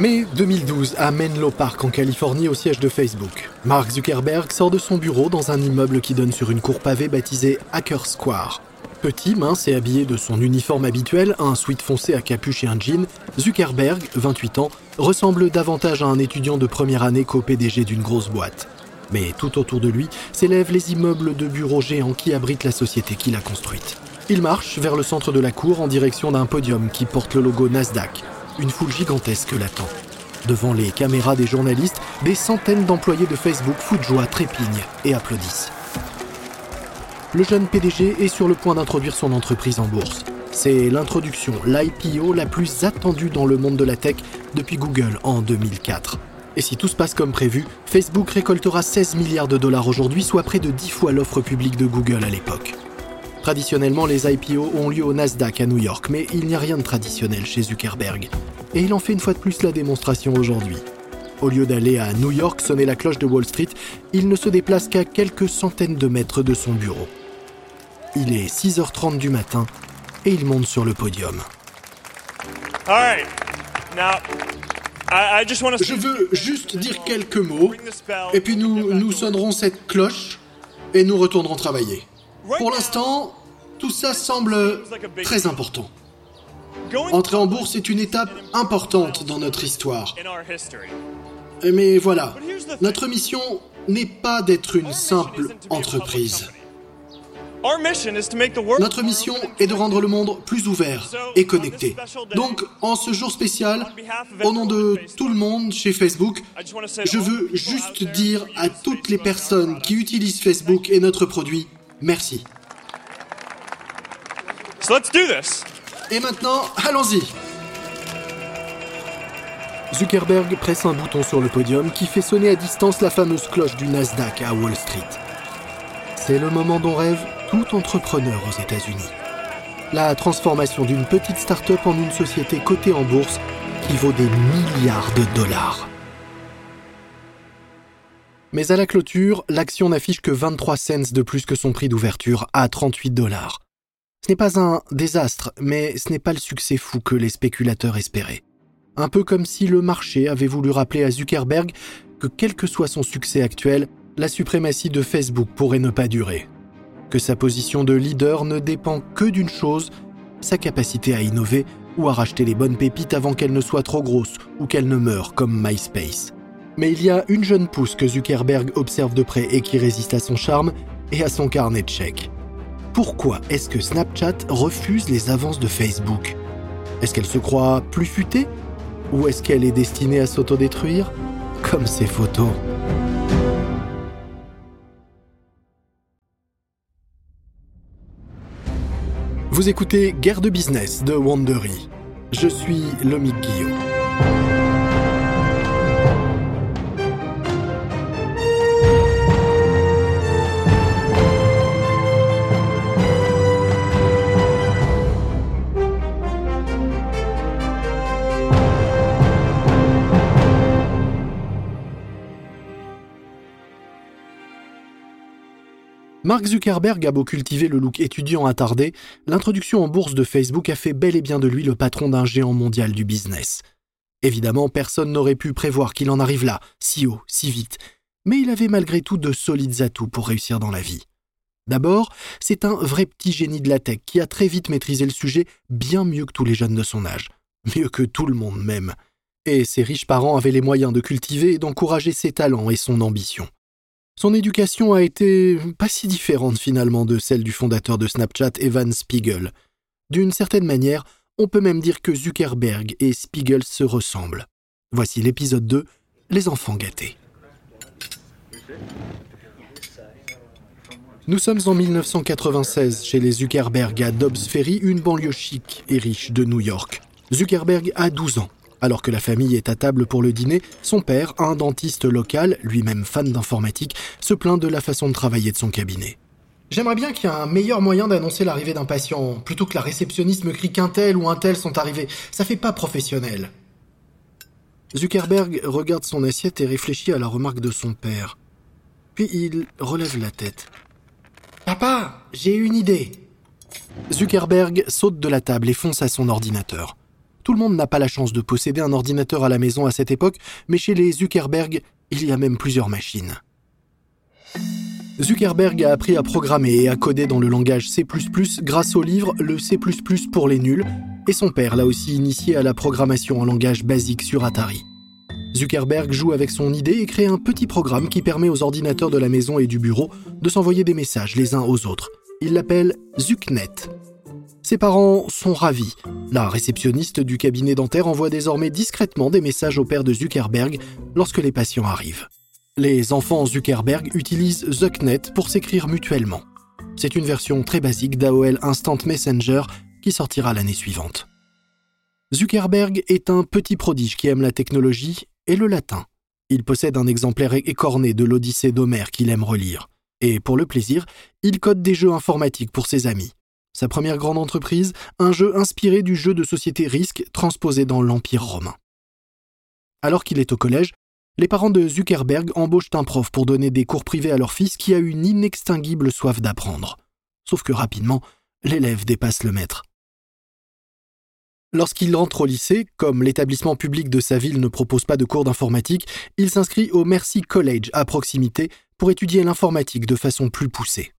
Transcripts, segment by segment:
Mai 2012, à Menlo Park, en Californie, au siège de Facebook. Mark Zuckerberg sort de son bureau dans un immeuble qui donne sur une cour pavée baptisée Hacker Square. Petit, mince et habillé de son uniforme habituel, un sweat foncé à capuche et un jean, Zuckerberg, 28 ans, ressemble davantage à un étudiant de première année qu'au PDG d'une grosse boîte. Mais tout autour de lui s'élèvent les immeubles de bureaux géants qui abritent la société qu'il a construite. Il marche vers le centre de la cour en direction d'un podium qui porte le logo Nasdaq, une foule gigantesque l'attend. Devant les caméras des journalistes, des centaines d'employés de Facebook foutent joie, trépignent et applaudissent. Le jeune PDG est sur le point d'introduire son entreprise en bourse. C'est l'introduction, l'IPO la plus attendue dans le monde de la tech depuis Google en 2004. Et si tout se passe comme prévu, Facebook récoltera 16 milliards de dollars aujourd'hui, soit près de 10 fois l'offre publique de Google à l'époque. Traditionnellement, les IPO ont lieu au Nasdaq à New York, mais il n'y a rien de traditionnel chez Zuckerberg. Et il en fait une fois de plus la démonstration aujourd'hui. Au lieu d'aller à New York sonner la cloche de Wall Street, il ne se déplace qu'à quelques centaines de mètres de son bureau. Il est 6h30 du matin et il monte sur le podium. Je veux juste dire quelques mots, et puis nous, nous sonnerons cette cloche et nous retournerons travailler. Pour l'instant, tout ça semble très important. Entrer en bourse est une étape importante dans notre histoire. Mais voilà, notre mission n'est pas d'être une simple entreprise. Notre mission est de rendre le monde plus ouvert et connecté. Donc, en ce jour spécial, au nom de tout le monde chez Facebook, je veux juste dire à toutes les personnes qui utilisent Facebook et notre produit, merci. Et maintenant, allons-y. Zuckerberg presse un bouton sur le podium qui fait sonner à distance la fameuse cloche du Nasdaq à Wall Street. C'est le moment dont rêve tout entrepreneur aux États-Unis. La transformation d'une petite start-up en une société cotée en bourse qui vaut des milliards de dollars. Mais à la clôture, l'action n'affiche que 23 cents de plus que son prix d'ouverture à 38 dollars. Ce n'est pas un désastre, mais ce n'est pas le succès fou que les spéculateurs espéraient. Un peu comme si le marché avait voulu rappeler à Zuckerberg que quel que soit son succès actuel, la suprématie de Facebook pourrait ne pas durer. Que sa position de leader ne dépend que d'une chose, sa capacité à innover ou à racheter les bonnes pépites avant qu'elles ne soient trop grosses ou qu'elles ne meurent comme MySpace. Mais il y a une jeune pousse que Zuckerberg observe de près et qui résiste à son charme et à son carnet de chèques. Pourquoi est-ce que Snapchat refuse les avances de Facebook? Est-ce qu'elle se croit plus futée? Ou est-ce qu'elle est destinée à s'autodétruire? Comme ses photos. Vous écoutez Guerre de business de Wandery. Je suis Lomic Guillaume. Mark Zuckerberg a beau cultiver le look étudiant attardé, l'introduction en bourse de Facebook a fait bel et bien de lui le patron d'un géant mondial du business. Évidemment, personne n'aurait pu prévoir qu'il en arrive là, si haut, si vite, mais il avait malgré tout de solides atouts pour réussir dans la vie. D'abord, c'est un vrai petit génie de la tech qui a très vite maîtrisé le sujet bien mieux que tous les jeunes de son âge, mieux que tout le monde même. Et ses riches parents avaient les moyens de cultiver et d'encourager ses talents et son ambition. Son éducation a été pas si différente finalement de celle du fondateur de Snapchat, Evan Spiegel. D'une certaine manière, on peut même dire que Zuckerberg et Spiegel se ressemblent. Voici l'épisode 2, Les enfants gâtés. Nous sommes en 1996 chez les Zuckerberg à Dobbs Ferry, une banlieue chic et riche de New York. Zuckerberg a 12 ans. Alors que la famille est à table pour le dîner, son père, un dentiste local, lui-même fan d'informatique, se plaint de la façon de travailler de son cabinet. J'aimerais bien qu'il y ait un meilleur moyen d'annoncer l'arrivée d'un patient, plutôt que la réceptionniste me crie qu'un tel ou un tel sont arrivés. Ça fait pas professionnel. Zuckerberg regarde son assiette et réfléchit à la remarque de son père. Puis il relève la tête. Papa, j'ai une idée. Zuckerberg saute de la table et fonce à son ordinateur. Tout le monde n'a pas la chance de posséder un ordinateur à la maison à cette époque, mais chez les Zuckerberg, il y a même plusieurs machines. Zuckerberg a appris à programmer et à coder dans le langage C++ grâce au livre Le C++ pour les nuls, et son père l'a aussi initié à la programmation en langage basique sur Atari. Zuckerberg joue avec son idée et crée un petit programme qui permet aux ordinateurs de la maison et du bureau de s'envoyer des messages les uns aux autres. Il l'appelle ZuckNet. Ses parents sont ravis. La réceptionniste du cabinet dentaire envoie désormais discrètement des messages au père de Zuckerberg lorsque les patients arrivent. Les enfants Zuckerberg utilisent ZuckNet pour s'écrire mutuellement. C'est une version très basique d'AOL Instant Messenger qui sortira l'année suivante. Zuckerberg est un petit prodige qui aime la technologie et le latin. Il possède un exemplaire écorné de l'Odyssée d'Homère qu'il aime relire. Et pour le plaisir, il code des jeux informatiques pour ses amis. Sa première grande entreprise, un jeu inspiré du jeu de société Risk transposé dans l'Empire romain. Alors qu'il est au collège, les parents de Zuckerberg embauchent un prof pour donner des cours privés à leur fils qui a une inextinguible soif d'apprendre. Sauf que rapidement, l'élève dépasse le maître. Lorsqu'il rentre au lycée, comme l'établissement public de sa ville ne propose pas de cours d'informatique, il s'inscrit au Mercy College à proximité pour étudier l'informatique de façon plus poussée.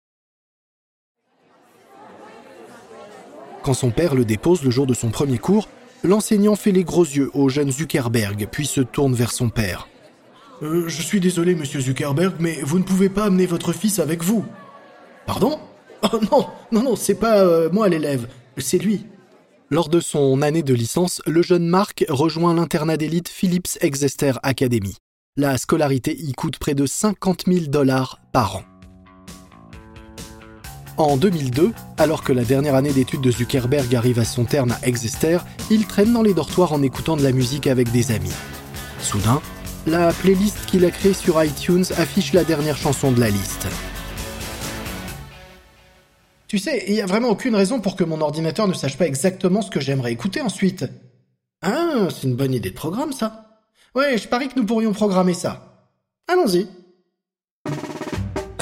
Quand son père le dépose le jour de son premier cours, l'enseignant fait les gros yeux au jeune Zuckerberg, puis se tourne vers son père. Euh, je suis désolé, monsieur Zuckerberg, mais vous ne pouvez pas amener votre fils avec vous. Pardon? Oh non, non, non, c'est pas euh, moi l'élève, c'est lui. Lors de son année de licence, le jeune Marc rejoint l'internat d'élite Phillips Exeter Academy. La scolarité y coûte près de 50 000 dollars par an. En 2002, alors que la dernière année d'études de Zuckerberg arrive à son terme à Exeter, il traîne dans les dortoirs en écoutant de la musique avec des amis. Soudain, la playlist qu'il a créée sur iTunes affiche la dernière chanson de la liste. Tu sais, il n'y a vraiment aucune raison pour que mon ordinateur ne sache pas exactement ce que j'aimerais écouter ensuite. Ah, c'est une bonne idée de programme, ça. Ouais, je parie que nous pourrions programmer ça. Allons-y.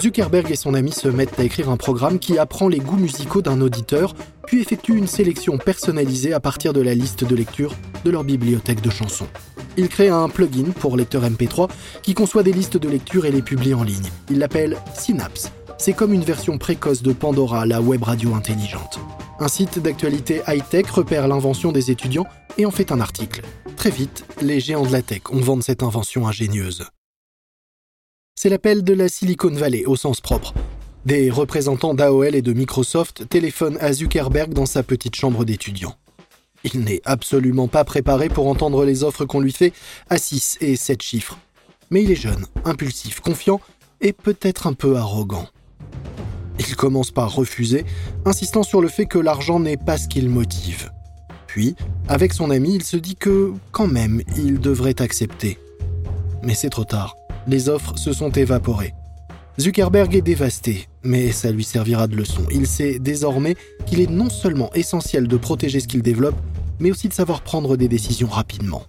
Zuckerberg et son ami se mettent à écrire un programme qui apprend les goûts musicaux d'un auditeur, puis effectue une sélection personnalisée à partir de la liste de lecture de leur bibliothèque de chansons. Il crée un plugin pour lecteur MP3 qui conçoit des listes de lecture et les publie en ligne. Il l'appelle Synapse c'est comme une version précoce de Pandora, la web radio intelligente. Un site d'actualité high-tech repère l'invention des étudiants et en fait un article. Très vite, les géants de la tech ont vendu cette invention ingénieuse. C'est l'appel de la Silicon Valley au sens propre. Des représentants d'AOL et de Microsoft téléphonent à Zuckerberg dans sa petite chambre d'étudiant. Il n'est absolument pas préparé pour entendre les offres qu'on lui fait à 6 et 7 chiffres. Mais il est jeune, impulsif, confiant et peut-être un peu arrogant. Il commence par refuser, insistant sur le fait que l'argent n'est pas ce qu'il motive. Puis, avec son ami, il se dit que, quand même, il devrait accepter. Mais c'est trop tard. Les offres se sont évaporées. Zuckerberg est dévasté, mais ça lui servira de leçon. Il sait désormais qu'il est non seulement essentiel de protéger ce qu'il développe, mais aussi de savoir prendre des décisions rapidement.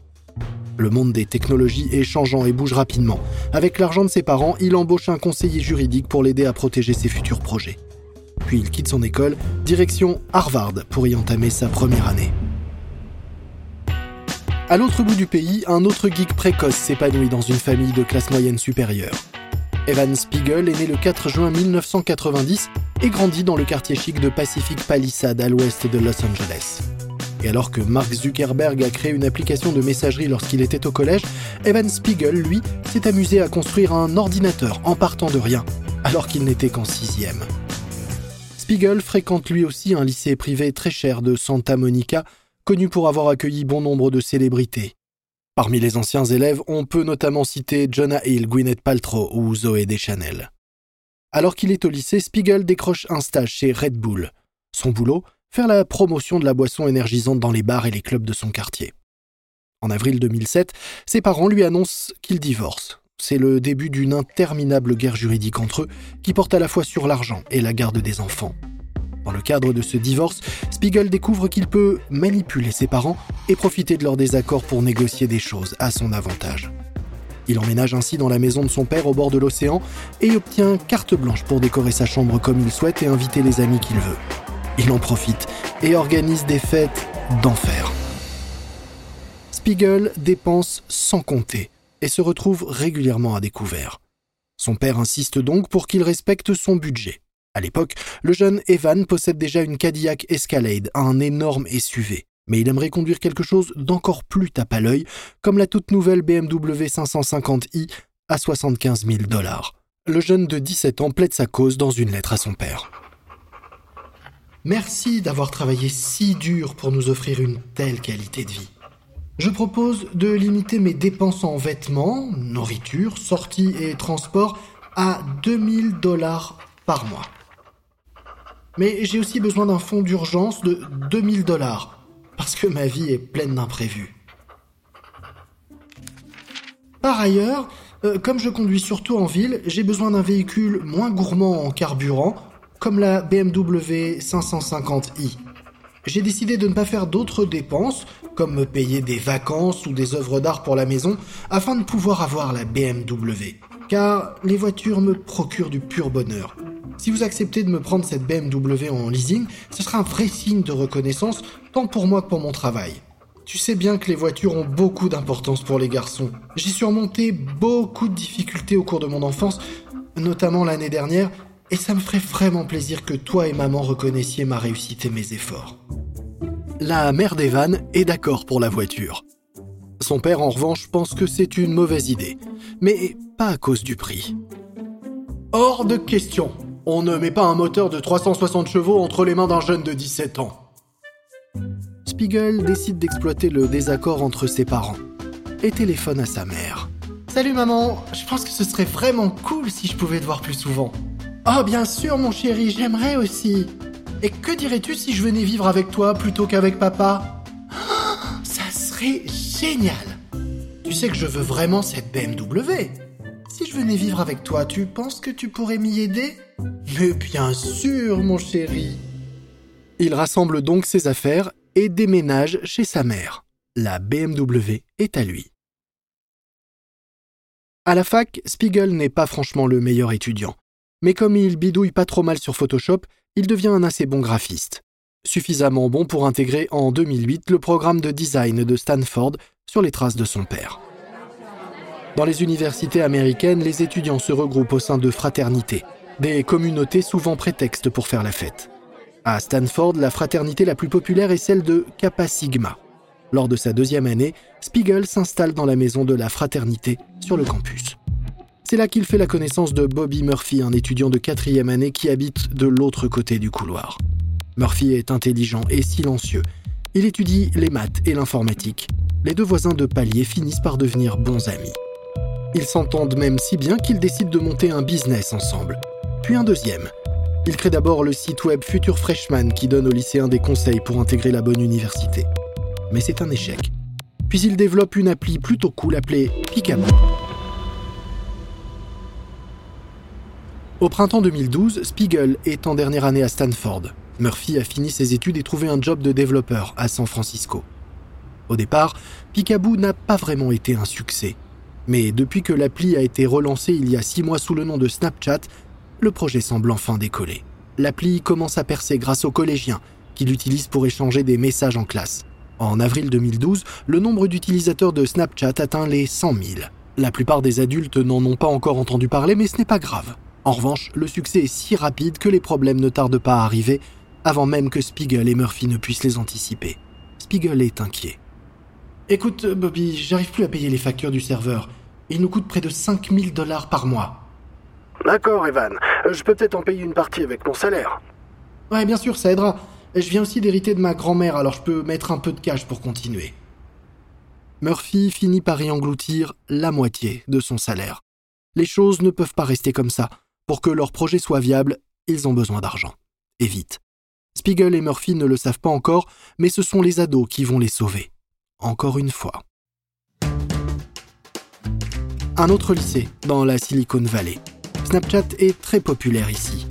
Le monde des technologies est changeant et bouge rapidement. Avec l'argent de ses parents, il embauche un conseiller juridique pour l'aider à protéger ses futurs projets. Puis il quitte son école, direction Harvard pour y entamer sa première année. À l'autre bout du pays, un autre geek précoce s'épanouit dans une famille de classe moyenne supérieure. Evan Spiegel est né le 4 juin 1990 et grandit dans le quartier chic de Pacific Palisade à l'ouest de Los Angeles. Et alors que Mark Zuckerberg a créé une application de messagerie lorsqu'il était au collège, Evan Spiegel, lui, s'est amusé à construire un ordinateur en partant de rien, alors qu'il n'était qu'en sixième. Spiegel fréquente lui aussi un lycée privé très cher de Santa Monica, connu pour avoir accueilli bon nombre de célébrités. Parmi les anciens élèves, on peut notamment citer Jonah Hill, Gwyneth Paltrow ou Zoé Deschanel. Alors qu'il est au lycée, Spiegel décroche un stage chez Red Bull. Son boulot, faire la promotion de la boisson énergisante dans les bars et les clubs de son quartier. En avril 2007, ses parents lui annoncent qu'ils divorcent. C'est le début d'une interminable guerre juridique entre eux qui porte à la fois sur l'argent et la garde des enfants. Dans le cadre de ce divorce, Spiegel découvre qu'il peut manipuler ses parents et profiter de leur désaccord pour négocier des choses à son avantage. Il emménage ainsi dans la maison de son père au bord de l'océan et obtient carte blanche pour décorer sa chambre comme il souhaite et inviter les amis qu'il veut il en profite et organise des fêtes d'enfer. Spiegel dépense sans compter et se retrouve régulièrement à découvert. Son père insiste donc pour qu'il respecte son budget. À l'époque, le jeune Evan possède déjà une Cadillac Escalade, un énorme SUV. Mais il aimerait conduire quelque chose d'encore plus tape à l'œil, comme la toute nouvelle BMW 550i à 75 000 dollars. Le jeune de 17 ans plaide sa cause dans une lettre à son père. Merci d'avoir travaillé si dur pour nous offrir une telle qualité de vie. Je propose de limiter mes dépenses en vêtements, nourriture, sorties et transports à 2000 dollars par mois. Mais j'ai aussi besoin d'un fonds d'urgence de 2000 dollars, parce que ma vie est pleine d'imprévus. Par ailleurs, euh, comme je conduis surtout en ville, j'ai besoin d'un véhicule moins gourmand en carburant, comme la BMW 550i. J'ai décidé de ne pas faire d'autres dépenses, comme me payer des vacances ou des œuvres d'art pour la maison, afin de pouvoir avoir la BMW. Car les voitures me procurent du pur bonheur. Si vous acceptez de me prendre cette BMW en leasing, ce sera un vrai signe de reconnaissance, tant pour moi que pour mon travail. Tu sais bien que les voitures ont beaucoup d'importance pour les garçons. J'ai surmonté beaucoup de difficultés au cours de mon enfance, notamment l'année dernière, et ça me ferait vraiment plaisir que toi et maman reconnaissiez ma réussite et mes efforts. La mère d'Evan est d'accord pour la voiture. Son père, en revanche, pense que c'est une mauvaise idée, mais pas à cause du prix. Hors de question. On ne met pas un moteur de 360 chevaux entre les mains d'un jeune de 17 ans. Spiegel décide d'exploiter le désaccord entre ses parents et téléphone à sa mère. Salut maman, je pense que ce serait vraiment cool si je pouvais te voir plus souvent. Oh, bien sûr, mon chéri, j'aimerais aussi. Et que dirais-tu si je venais vivre avec toi plutôt qu'avec papa? Ça serait génial. Tu sais que je veux vraiment cette BMW. Si je venais vivre avec toi, tu penses que tu pourrais m'y aider? Mais bien sûr, mon chéri. Il rassemble donc ses affaires et déménage chez sa mère. La BMW est à lui. À la fac, Spiegel n'est pas franchement le meilleur étudiant mais comme il bidouille pas trop mal sur Photoshop, il devient un assez bon graphiste. Suffisamment bon pour intégrer en 2008 le programme de design de Stanford sur les traces de son père. Dans les universités américaines, les étudiants se regroupent au sein de fraternités, des communautés souvent prétextes pour faire la fête. À Stanford, la fraternité la plus populaire est celle de Kappa Sigma. Lors de sa deuxième année, Spiegel s'installe dans la maison de la fraternité sur le campus. C'est là qu'il fait la connaissance de Bobby Murphy, un étudiant de quatrième année qui habite de l'autre côté du couloir. Murphy est intelligent et silencieux. Il étudie les maths et l'informatique. Les deux voisins de palier finissent par devenir bons amis. Ils s'entendent même si bien qu'ils décident de monter un business ensemble. Puis un deuxième. Ils créent d'abord le site web Future Freshman qui donne aux lycéens des conseils pour intégrer la bonne université. Mais c'est un échec. Puis ils développent une appli plutôt cool appelée Picaboo. Au printemps 2012, Spiegel est en dernière année à Stanford. Murphy a fini ses études et trouvé un job de développeur à San Francisco. Au départ, Picaboo n'a pas vraiment été un succès. Mais depuis que l'appli a été relancée il y a six mois sous le nom de Snapchat, le projet semble enfin décoller. L'appli commence à percer grâce aux collégiens, qui l'utilisent pour échanger des messages en classe. En avril 2012, le nombre d'utilisateurs de Snapchat atteint les 100 000. La plupart des adultes n'en ont pas encore entendu parler, mais ce n'est pas grave. En revanche, le succès est si rapide que les problèmes ne tardent pas à arriver avant même que Spiegel et Murphy ne puissent les anticiper. Spiegel est inquiet. Écoute, Bobby, j'arrive plus à payer les factures du serveur. Il nous coûte près de 5000 dollars par mois. D'accord, Evan. Je peux peut-être en payer une partie avec mon salaire. Ouais, bien sûr, ça aidera. Je viens aussi d'hériter de ma grand-mère, alors je peux mettre un peu de cash pour continuer. Murphy finit par y engloutir la moitié de son salaire. Les choses ne peuvent pas rester comme ça. Pour que leur projet soit viable, ils ont besoin d'argent. Et vite. Spiegel et Murphy ne le savent pas encore, mais ce sont les ados qui vont les sauver. Encore une fois. Un autre lycée, dans la Silicon Valley. Snapchat est très populaire ici.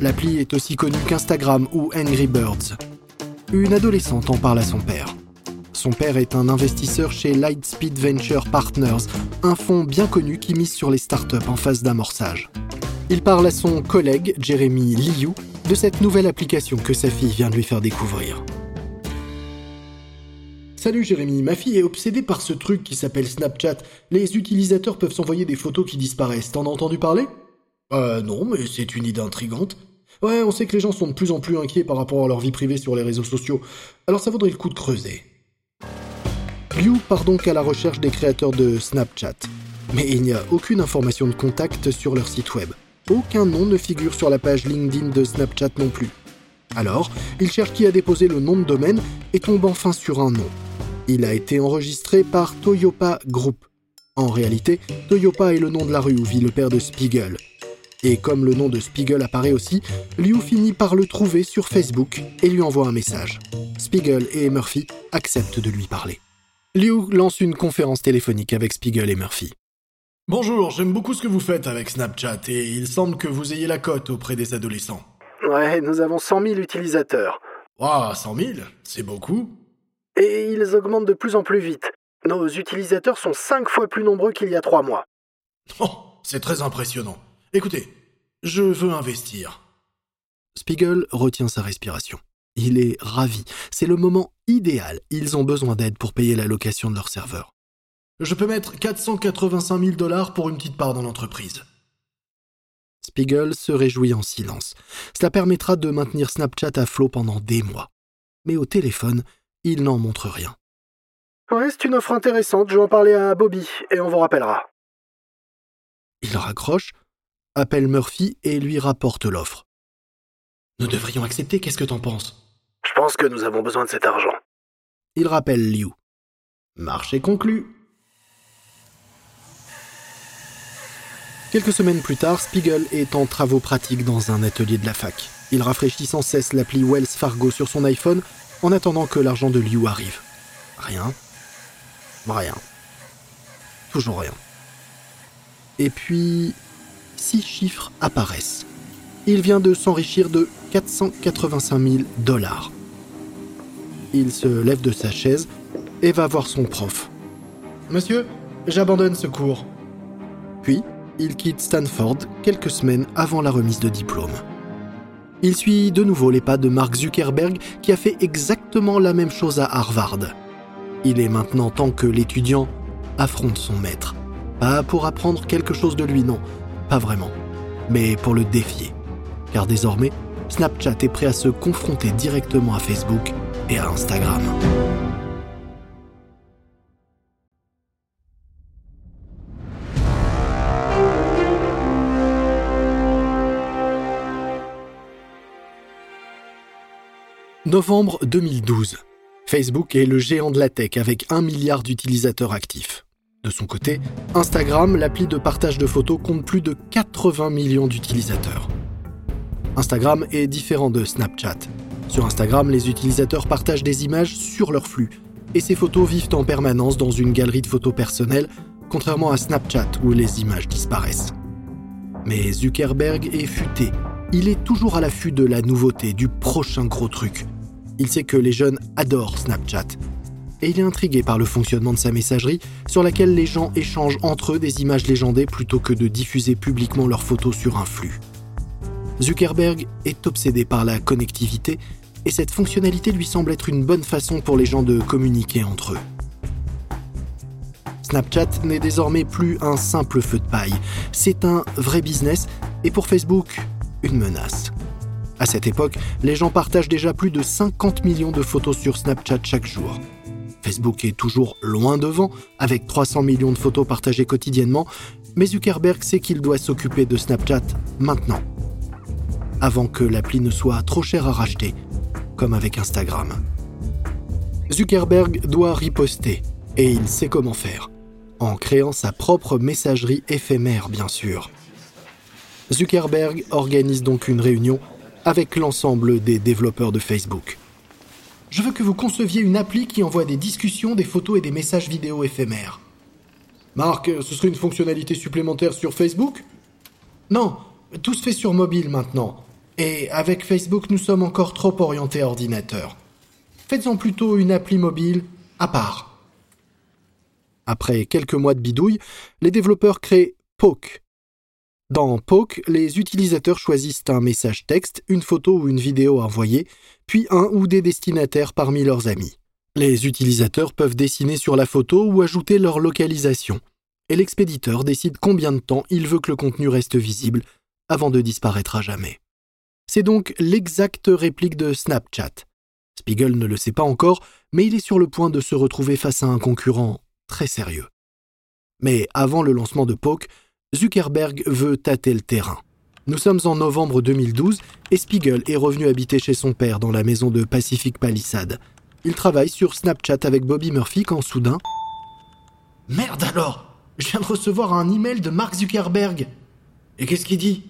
L'appli est aussi connue qu'Instagram ou Angry Birds. Une adolescente en parle à son père. Son père est un investisseur chez Lightspeed Venture Partners, un fonds bien connu qui mise sur les startups en phase d'amorçage. Il parle à son collègue, Jeremy Liu, de cette nouvelle application que sa fille vient de lui faire découvrir. Salut Jérémy, ma fille est obsédée par ce truc qui s'appelle Snapchat. Les utilisateurs peuvent s'envoyer des photos qui disparaissent. T'en as entendu parler? Euh non, mais c'est une idée intrigante. Ouais, on sait que les gens sont de plus en plus inquiets par rapport à leur vie privée sur les réseaux sociaux. Alors ça vaudrait le coup de creuser. Liu part donc à la recherche des créateurs de Snapchat. Mais il n'y a aucune information de contact sur leur site web. Aucun nom ne figure sur la page LinkedIn de Snapchat non plus. Alors, il cherche qui a déposé le nom de domaine et tombe enfin sur un nom. Il a été enregistré par Toyopa Group. En réalité, Toyopa est le nom de la rue où vit le père de Spiegel. Et comme le nom de Spiegel apparaît aussi, Liu finit par le trouver sur Facebook et lui envoie un message. Spiegel et Murphy acceptent de lui parler. Liu lance une conférence téléphonique avec Spiegel et Murphy. Bonjour, j'aime beaucoup ce que vous faites avec Snapchat et il semble que vous ayez la cote auprès des adolescents. Ouais, nous avons 100 000 utilisateurs. Waouh, 100 000 C'est beaucoup. Et ils augmentent de plus en plus vite. Nos utilisateurs sont 5 fois plus nombreux qu'il y a 3 mois. Oh, c'est très impressionnant. Écoutez, je veux investir. Spiegel retient sa respiration. Il est ravi. C'est le moment idéal. Ils ont besoin d'aide pour payer la location de leur serveur. Je peux mettre 485 000 dollars pour une petite part dans l'entreprise. Spiegel se réjouit en silence. Cela permettra de maintenir Snapchat à flot pendant des mois. Mais au téléphone, il n'en montre rien. Ouais, c'est une offre intéressante. Je vais en parler à Bobby et on vous rappellera. Il raccroche, appelle Murphy et lui rapporte l'offre. Nous devrions accepter, qu'est-ce que t'en penses? Je pense que nous avons besoin de cet argent. Il rappelle Liu. Marché conclu. Quelques semaines plus tard, Spiegel est en travaux pratiques dans un atelier de la fac. Il rafraîchit sans cesse l'appli Wells Fargo sur son iPhone en attendant que l'argent de Liu arrive. Rien. Rien. Toujours rien. Et puis, six chiffres apparaissent. Il vient de s'enrichir de 485 000 dollars. Il se lève de sa chaise et va voir son prof. Monsieur, j'abandonne ce cours. Puis, il quitte Stanford quelques semaines avant la remise de diplôme. Il suit de nouveau les pas de Mark Zuckerberg qui a fait exactement la même chose à Harvard. Il est maintenant temps que l'étudiant affronte son maître. Pas pour apprendre quelque chose de lui, non, pas vraiment, mais pour le défier. Car désormais, Snapchat est prêt à se confronter directement à Facebook et à Instagram. Novembre 2012. Facebook est le géant de la tech avec un milliard d'utilisateurs actifs. De son côté, Instagram, l'appli de partage de photos, compte plus de 80 millions d'utilisateurs. Instagram est différent de Snapchat. Sur Instagram, les utilisateurs partagent des images sur leur flux, et ces photos vivent en permanence dans une galerie de photos personnelles, contrairement à Snapchat où les images disparaissent. Mais Zuckerberg est futé. Il est toujours à l'affût de la nouveauté, du prochain gros truc. Il sait que les jeunes adorent Snapchat. Et il est intrigué par le fonctionnement de sa messagerie, sur laquelle les gens échangent entre eux des images légendées plutôt que de diffuser publiquement leurs photos sur un flux. Zuckerberg est obsédé par la connectivité, et cette fonctionnalité lui semble être une bonne façon pour les gens de communiquer entre eux. Snapchat n'est désormais plus un simple feu de paille, c'est un vrai business, et pour Facebook, une menace. À cette époque, les gens partagent déjà plus de 50 millions de photos sur Snapchat chaque jour. Facebook est toujours loin devant, avec 300 millions de photos partagées quotidiennement, mais Zuckerberg sait qu'il doit s'occuper de Snapchat maintenant, avant que l'appli ne soit trop chère à racheter, comme avec Instagram. Zuckerberg doit riposter, et il sait comment faire, en créant sa propre messagerie éphémère, bien sûr. Zuckerberg organise donc une réunion avec l'ensemble des développeurs de Facebook. Je veux que vous conceviez une appli qui envoie des discussions, des photos et des messages vidéo éphémères. Marc, ce serait une fonctionnalité supplémentaire sur Facebook? Non, tout se fait sur mobile maintenant. Et avec Facebook, nous sommes encore trop orientés ordinateur. Faites-en plutôt une appli mobile à part. Après quelques mois de bidouille, les développeurs créent Poke. Dans Poke, les utilisateurs choisissent un message texte, une photo ou une vidéo à envoyer, puis un ou des destinataires parmi leurs amis. Les utilisateurs peuvent dessiner sur la photo ou ajouter leur localisation, et l'expéditeur décide combien de temps il veut que le contenu reste visible avant de disparaître à jamais. C'est donc l'exacte réplique de Snapchat. Spiegel ne le sait pas encore, mais il est sur le point de se retrouver face à un concurrent très sérieux. Mais avant le lancement de Poke, Zuckerberg veut tâter le terrain. Nous sommes en novembre 2012 et Spiegel est revenu habiter chez son père dans la maison de Pacific Palisade. Il travaille sur Snapchat avec Bobby Murphy quand soudain... Merde alors Je viens de recevoir un email de Mark Zuckerberg. Et qu'est-ce qu'il dit?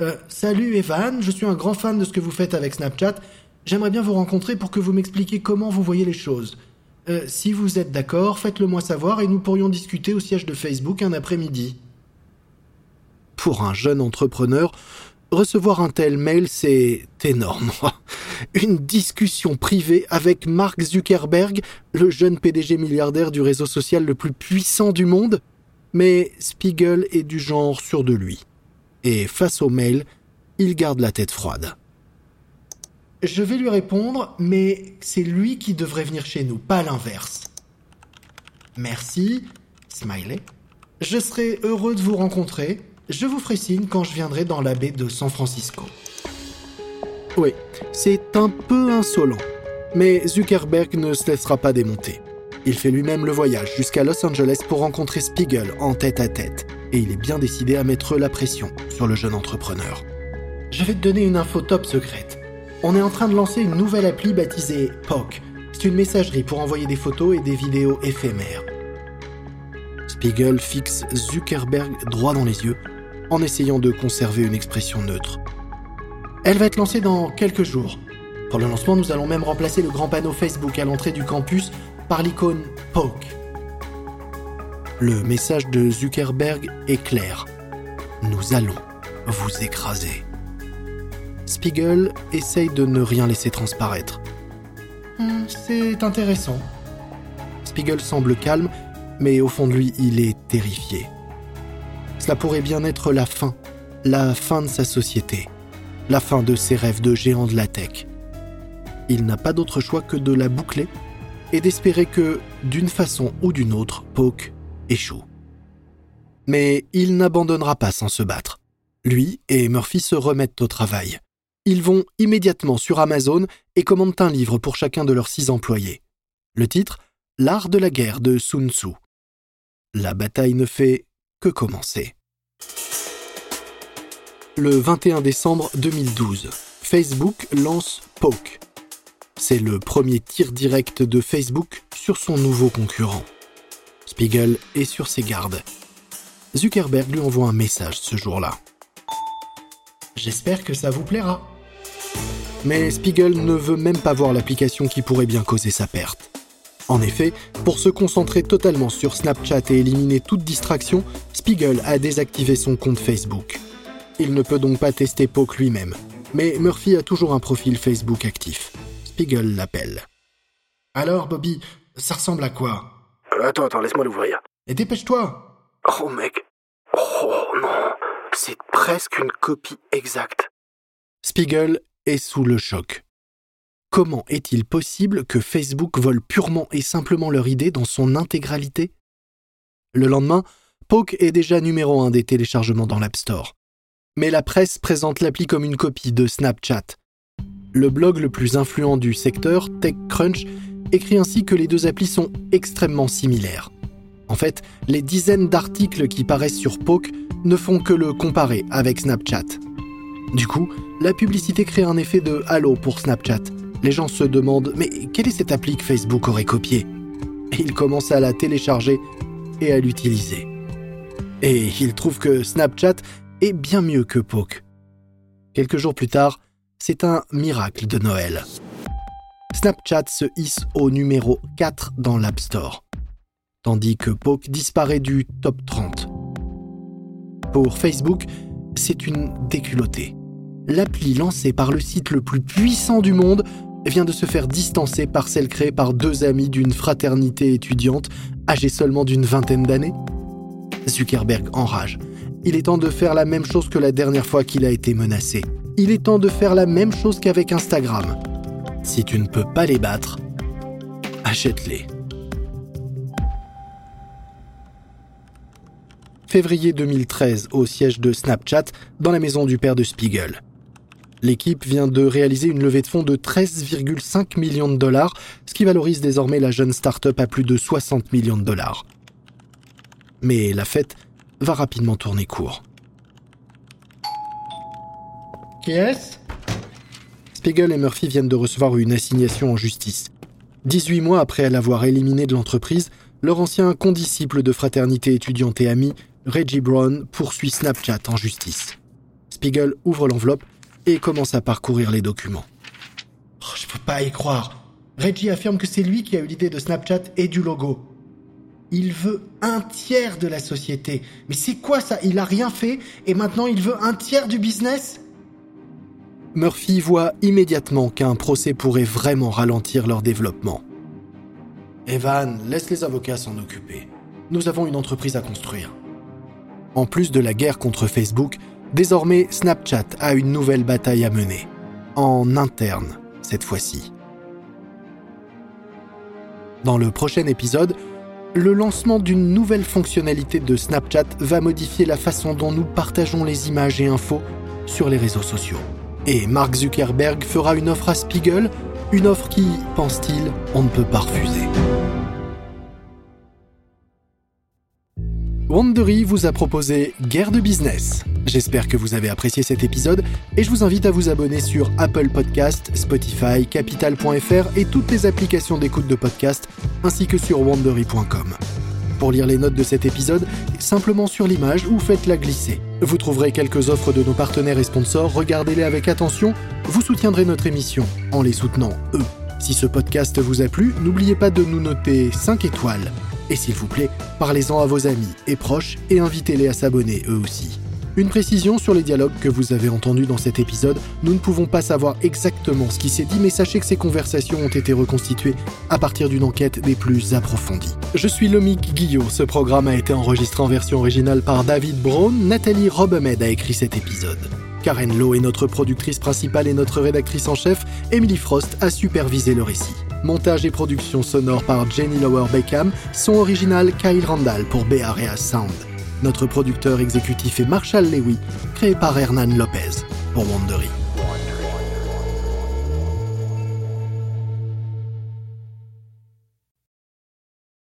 Euh, Salut Evan, je suis un grand fan de ce que vous faites avec Snapchat. J'aimerais bien vous rencontrer pour que vous m'expliquiez comment vous voyez les choses. Euh, si vous êtes d'accord, faites-le moi savoir et nous pourrions discuter au siège de Facebook un après-midi. Pour un jeune entrepreneur, recevoir un tel mail, c'est énorme. Une discussion privée avec Mark Zuckerberg, le jeune PDG milliardaire du réseau social le plus puissant du monde. Mais Spiegel est du genre sûr de lui. Et face au mail, il garde la tête froide. Je vais lui répondre, mais c'est lui qui devrait venir chez nous, pas l'inverse. Merci, smiley. Je serai heureux de vous rencontrer. Je vous ferai signe quand je viendrai dans la baie de San Francisco. Oui, c'est un peu insolent. Mais Zuckerberg ne se laissera pas démonter. Il fait lui-même le voyage jusqu'à Los Angeles pour rencontrer Spiegel en tête à tête. Et il est bien décidé à mettre la pression sur le jeune entrepreneur. Je vais te donner une info top secrète on est en train de lancer une nouvelle appli baptisée POC. C'est une messagerie pour envoyer des photos et des vidéos éphémères. Spiegel fixe Zuckerberg droit dans les yeux en essayant de conserver une expression neutre. Elle va être lancée dans quelques jours. Pour le lancement, nous allons même remplacer le grand panneau Facebook à l'entrée du campus par l'icône POC. Le message de Zuckerberg est clair. Nous allons vous écraser. Spiegel essaye de ne rien laisser transparaître. Hmm, c'est intéressant. Spiegel semble calme, mais au fond de lui, il est terrifié. Cela pourrait bien être la fin, la fin de sa société, la fin de ses rêves de géant de la tech. Il n'a pas d'autre choix que de la boucler et d'espérer que, d'une façon ou d'une autre, Poke échoue. Mais il n'abandonnera pas sans se battre. Lui et Murphy se remettent au travail. Ils vont immédiatement sur Amazon et commandent un livre pour chacun de leurs six employés. Le titre L'art de la guerre de Sun Tzu. La bataille ne fait que commencer. Le 21 décembre 2012, Facebook lance Poke. C'est le premier tir direct de Facebook sur son nouveau concurrent. Spiegel est sur ses gardes. Zuckerberg lui envoie un message ce jour-là. J'espère que ça vous plaira. Mais Spiegel ne veut même pas voir l'application qui pourrait bien causer sa perte. En effet, pour se concentrer totalement sur Snapchat et éliminer toute distraction, Spiegel a désactivé son compte Facebook. Il ne peut donc pas tester Poke lui-même, mais Murphy a toujours un profil Facebook actif. Spiegel l'appelle. Alors, Bobby, ça ressemble à quoi? Attends, attends, laisse-moi l'ouvrir. Et dépêche-toi Oh, mec. Oh non, c'est presque une copie exacte. Spiegel est sous le choc. Comment est-il possible que Facebook vole purement et simplement leur idée dans son intégralité? Le lendemain, Poke est déjà numéro un des téléchargements dans l'App Store. Mais la presse présente l'appli comme une copie de Snapchat. Le blog le plus influent du secteur, TechCrunch, écrit ainsi que les deux applis sont extrêmement similaires. En fait, les dizaines d'articles qui paraissent sur Poke ne font que le comparer avec Snapchat. Du coup, la publicité crée un effet de halo pour Snapchat. Les gens se demandent mais quelle est cette appli que Facebook aurait copiée? Ils commencent à la télécharger et à l'utiliser. Et ils trouvent que Snapchat est bien mieux que Poke. Quelques jours plus tard, c'est un miracle de Noël. Snapchat se hisse au numéro 4 dans l'App Store, tandis que Poke disparaît du top 30. Pour Facebook, c'est une déculottée l'appli lancée par le site le plus puissant du monde vient de se faire distancer par celle créée par deux amis d'une fraternité étudiante âgée seulement d'une vingtaine d'années Zuckerberg enrage. Il est temps de faire la même chose que la dernière fois qu'il a été menacé. Il est temps de faire la même chose qu'avec Instagram. Si tu ne peux pas les battre, achète-les. Février 2013, au siège de Snapchat, dans la maison du père de Spiegel. L'équipe vient de réaliser une levée de fonds de 13,5 millions de dollars, ce qui valorise désormais la jeune start-up à plus de 60 millions de dollars. Mais la fête va rapidement tourner court. Qui est-ce? Spiegel et Murphy viennent de recevoir une assignation en justice. 18 mois après l'avoir éliminé de l'entreprise, leur ancien condisciple de fraternité étudiante et ami, Reggie Brown, poursuit Snapchat en justice. Spiegel ouvre l'enveloppe et commence à parcourir les documents. oh, Je peux pas y croire. Reggie affirme que c'est lui qui a eu l'idée de Snapchat et du logo. Il veut un tiers de la société. Mais c'est quoi ça? Il a rien fait et maintenant il veut un tiers du business? Murphy voit immédiatement qu'un procès pourrait vraiment ralentir leur développement. Evan, laisse les avocats s'en occuper. Nous avons une entreprise à construire. En plus de la guerre contre Facebook, désormais Snapchat a une nouvelle bataille à mener. En interne, cette fois-ci. Dans le prochain épisode, le lancement d'une nouvelle fonctionnalité de Snapchat va modifier la façon dont nous partageons les images et infos sur les réseaux sociaux. Et Mark Zuckerberg fera une offre à Spiegel, une offre qui, pense-t-il, on ne peut pas refuser. Wandery vous a proposé Guerre de business. J'espère que vous avez apprécié cet épisode et je vous invite à vous abonner sur Apple Podcast, Spotify, Capital.fr et toutes les applications d'écoute de podcast ainsi que sur wandery.com. Pour lire les notes de cet épisode, simplement sur l'image ou faites-la glisser. Vous trouverez quelques offres de nos partenaires et sponsors, regardez-les avec attention, vous soutiendrez notre émission en les soutenant eux. Si ce podcast vous a plu, n'oubliez pas de nous noter 5 étoiles et s'il vous plaît, parlez-en à vos amis et proches et invitez-les à s'abonner eux aussi. Une précision sur les dialogues que vous avez entendus dans cet épisode, nous ne pouvons pas savoir exactement ce qui s'est dit, mais sachez que ces conversations ont été reconstituées à partir d'une enquête des plus approfondies. Je suis Lomique Guillot, ce programme a été enregistré en version originale par David Brown, Nathalie Robemed a écrit cet épisode. Karen Lowe est notre productrice principale et notre rédactrice en chef, Emily Frost a supervisé le récit. Montage et production sonore par Jenny Lower Beckham, son original Kyle Randall pour Bearea Sound. Notre producteur exécutif est Marshall Lewy, créé par Hernan Lopez pour Wandery.